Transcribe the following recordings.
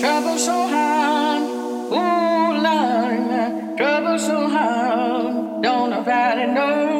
Trouble so hard, ooh, trouble so hard don't nobody know.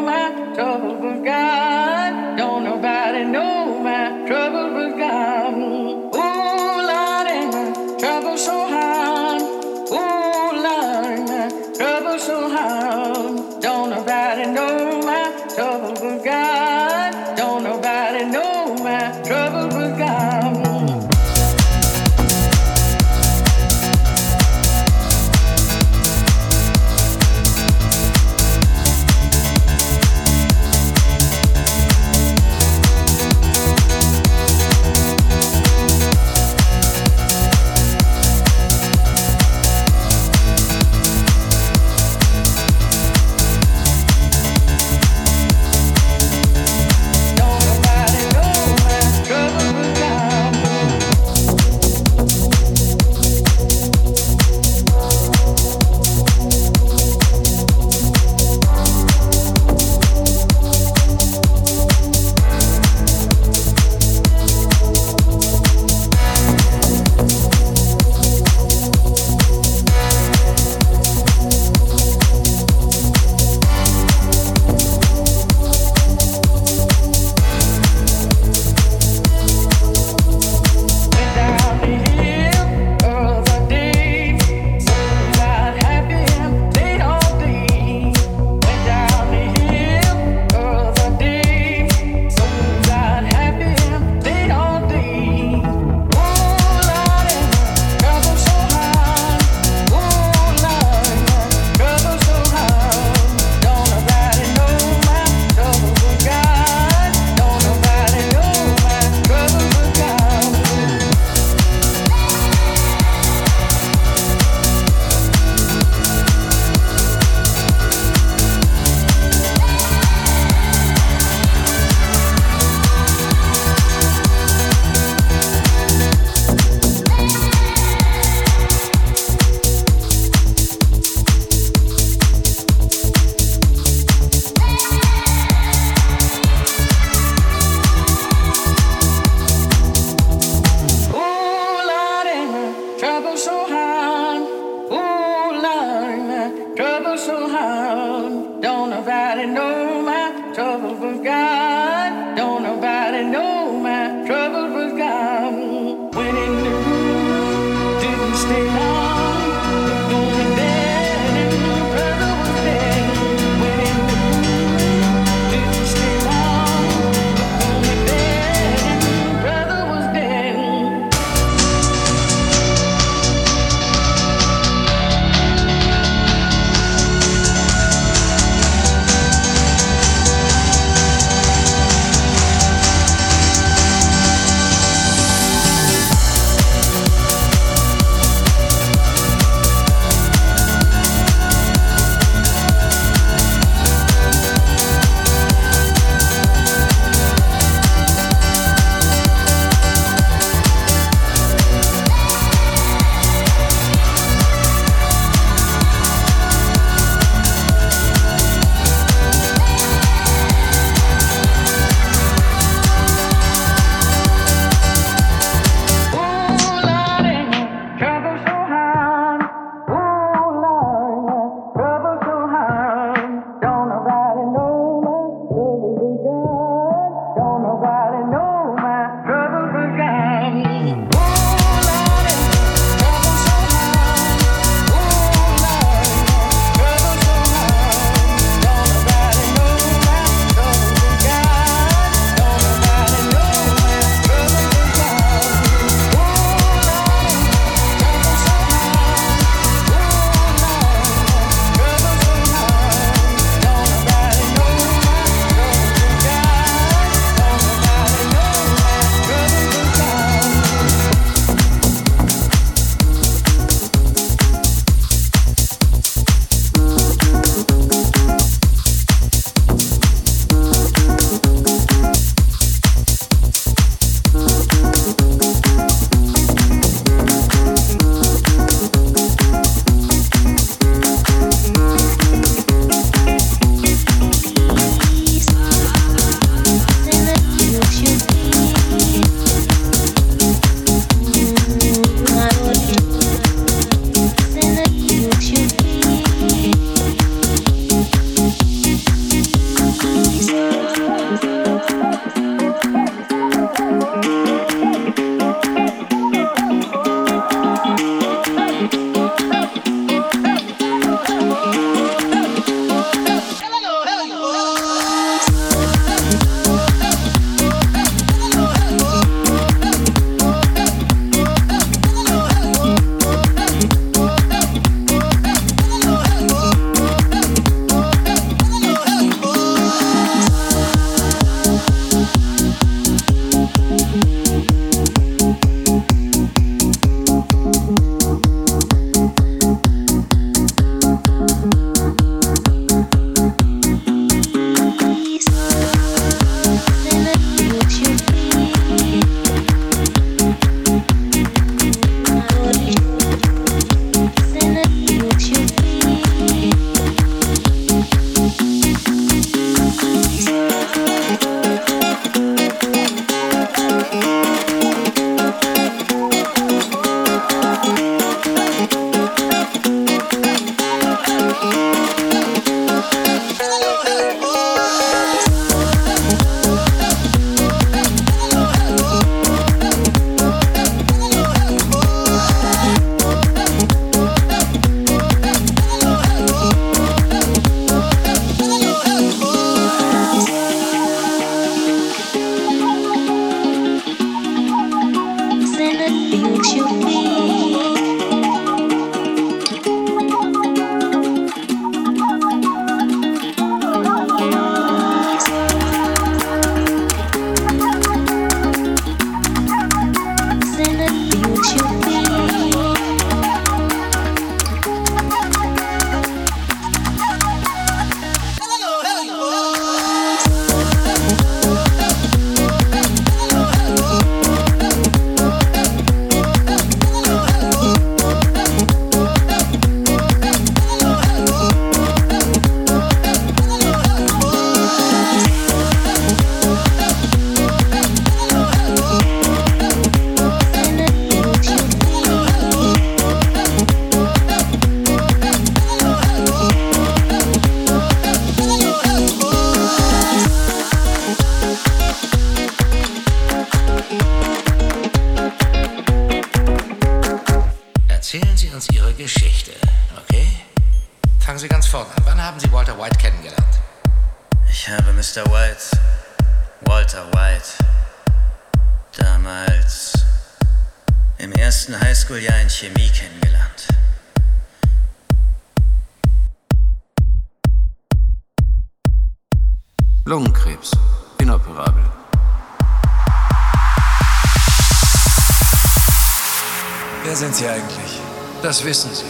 Das wissen Sie.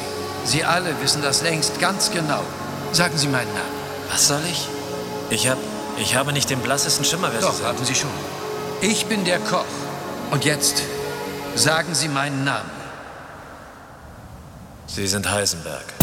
Sie alle wissen das längst ganz genau. Sagen Sie meinen Namen. Was soll ich? Ich hab. Ich habe nicht den blassesten Schimmer, wer Doch, Sie haben Sie schon. Ich bin der Koch. Und jetzt sagen Sie meinen Namen. Sie sind. Heisenberg.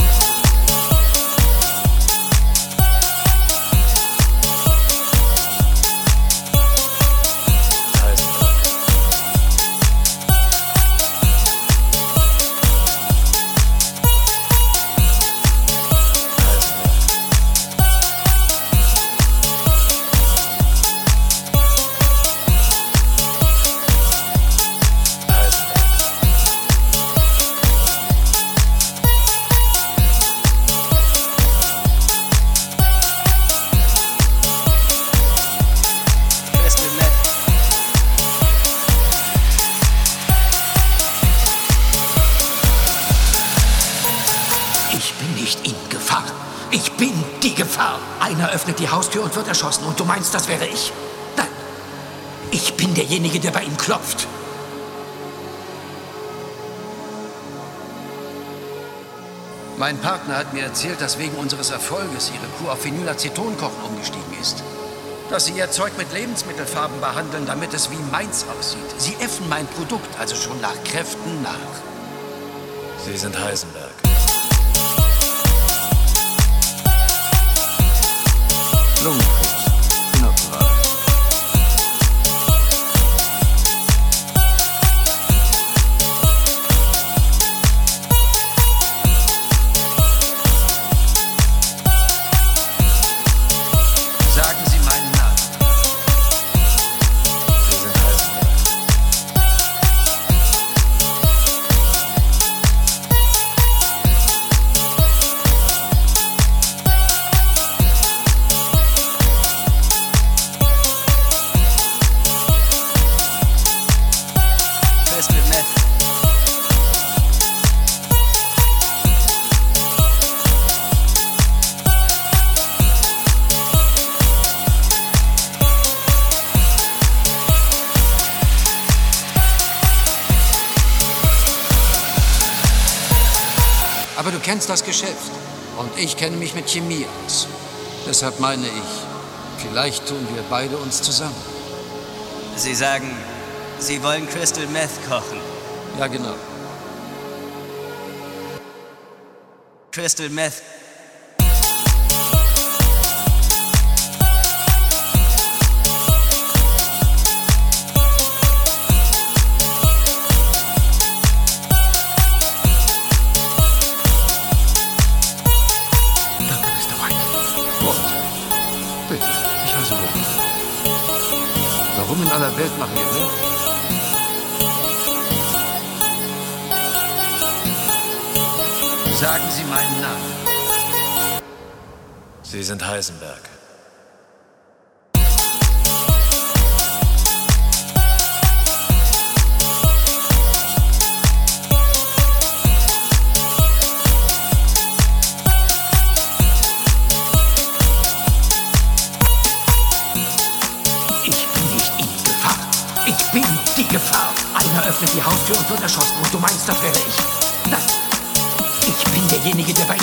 Meinst, das wäre ich? Nein. Ich bin derjenige, der bei ihm klopft. Mein Partner hat mir erzählt, dass wegen unseres Erfolges ihre Kuh auf Phenylacetonkochen umgestiegen ist. Dass sie ihr Zeug mit Lebensmittelfarben behandeln, damit es wie meins aussieht. Sie äffen mein Produkt also schon nach Kräften nach. Sie sind Heisenberg. Lungenkrebs. Kennst das Geschäft. Und ich kenne mich mit Chemie aus. Deshalb meine ich, vielleicht tun wir beide uns zusammen. Sie sagen, Sie wollen Crystal Meth kochen. Ja, genau. Crystal Meth. Warum in aller Welt machen wir das? Sagen Sie meinen Namen. Sie sind Heisenberg. me get the.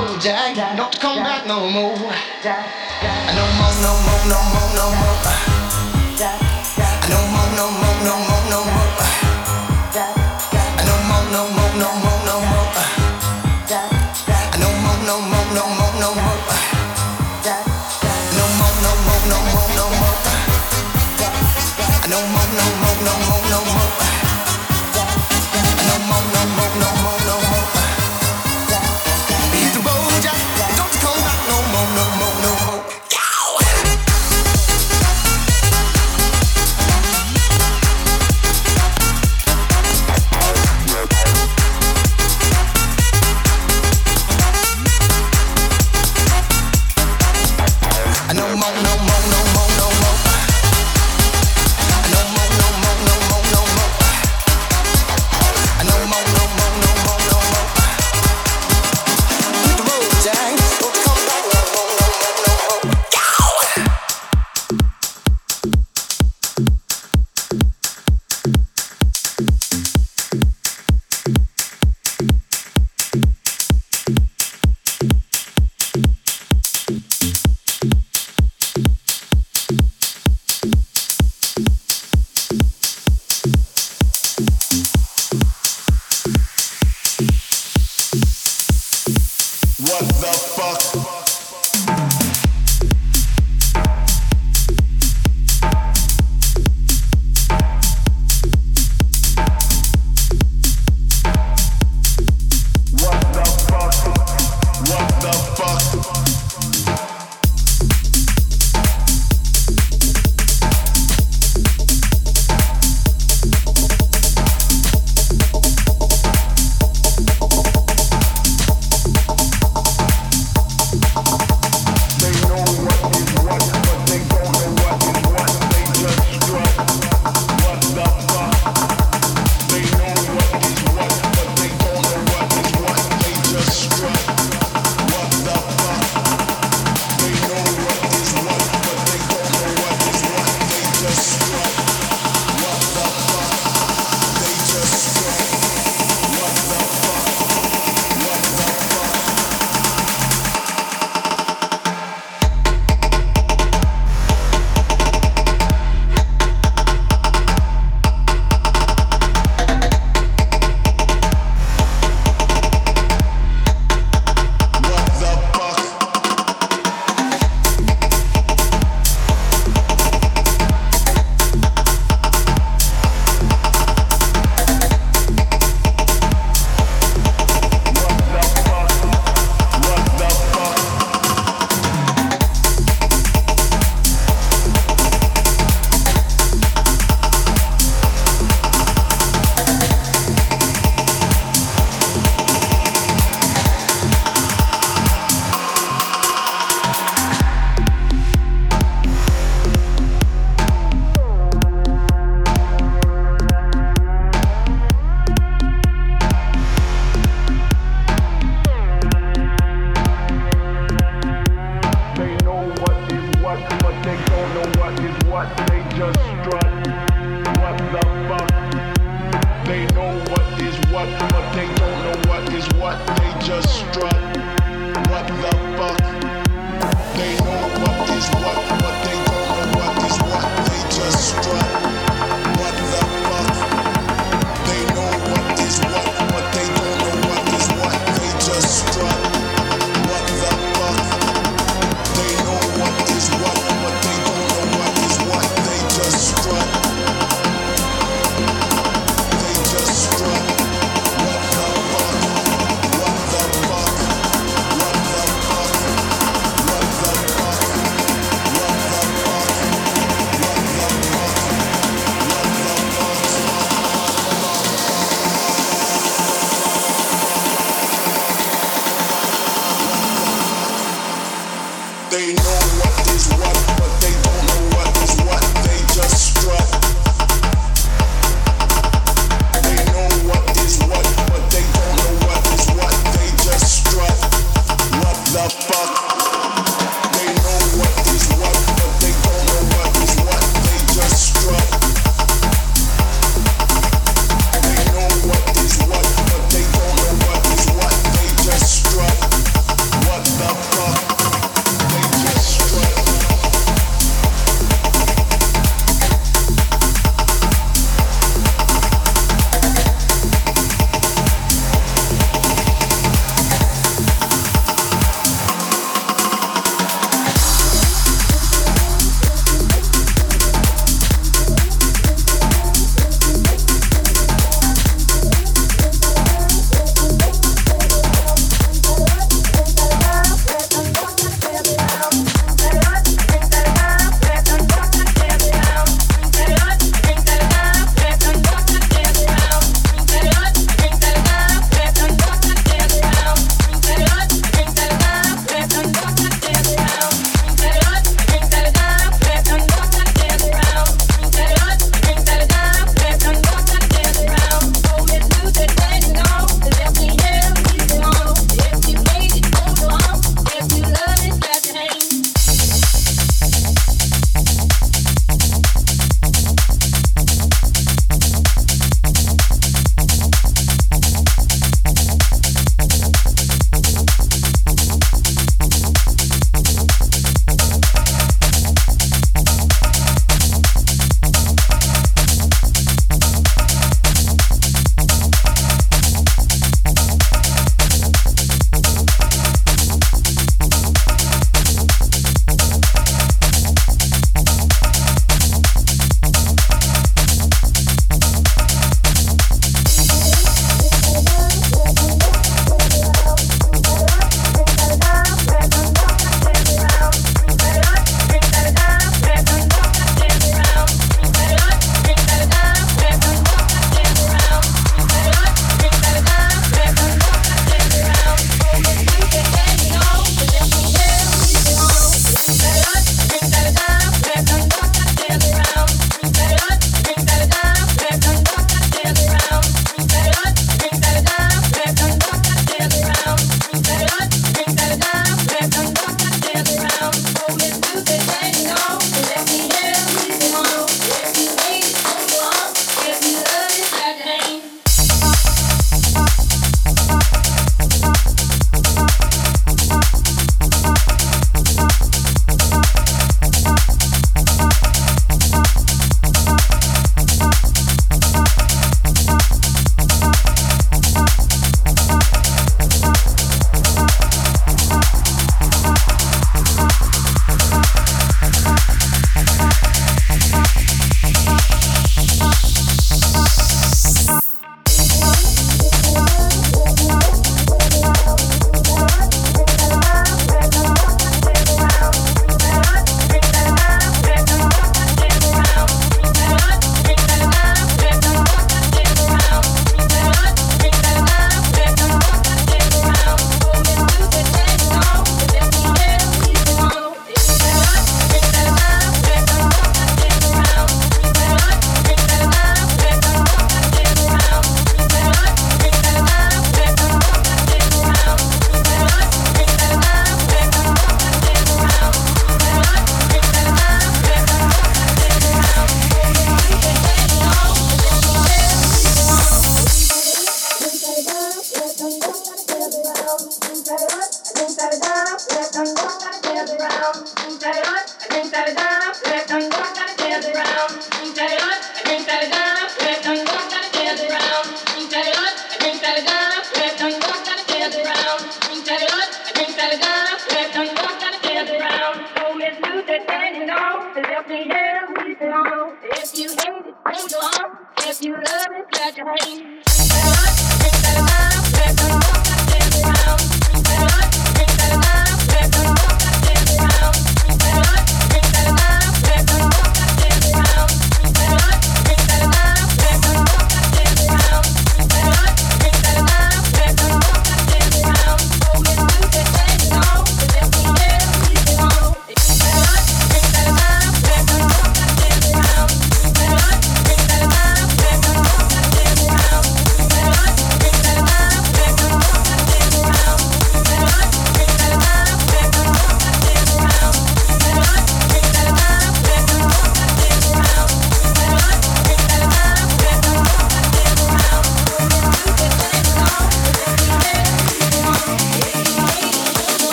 Jack, don't you come back no more. No more, no more, no more, no more. No more, no more, no more, no more. No more, no more, no more, no more. No more. No more, no more, no more, no more. No more, no more,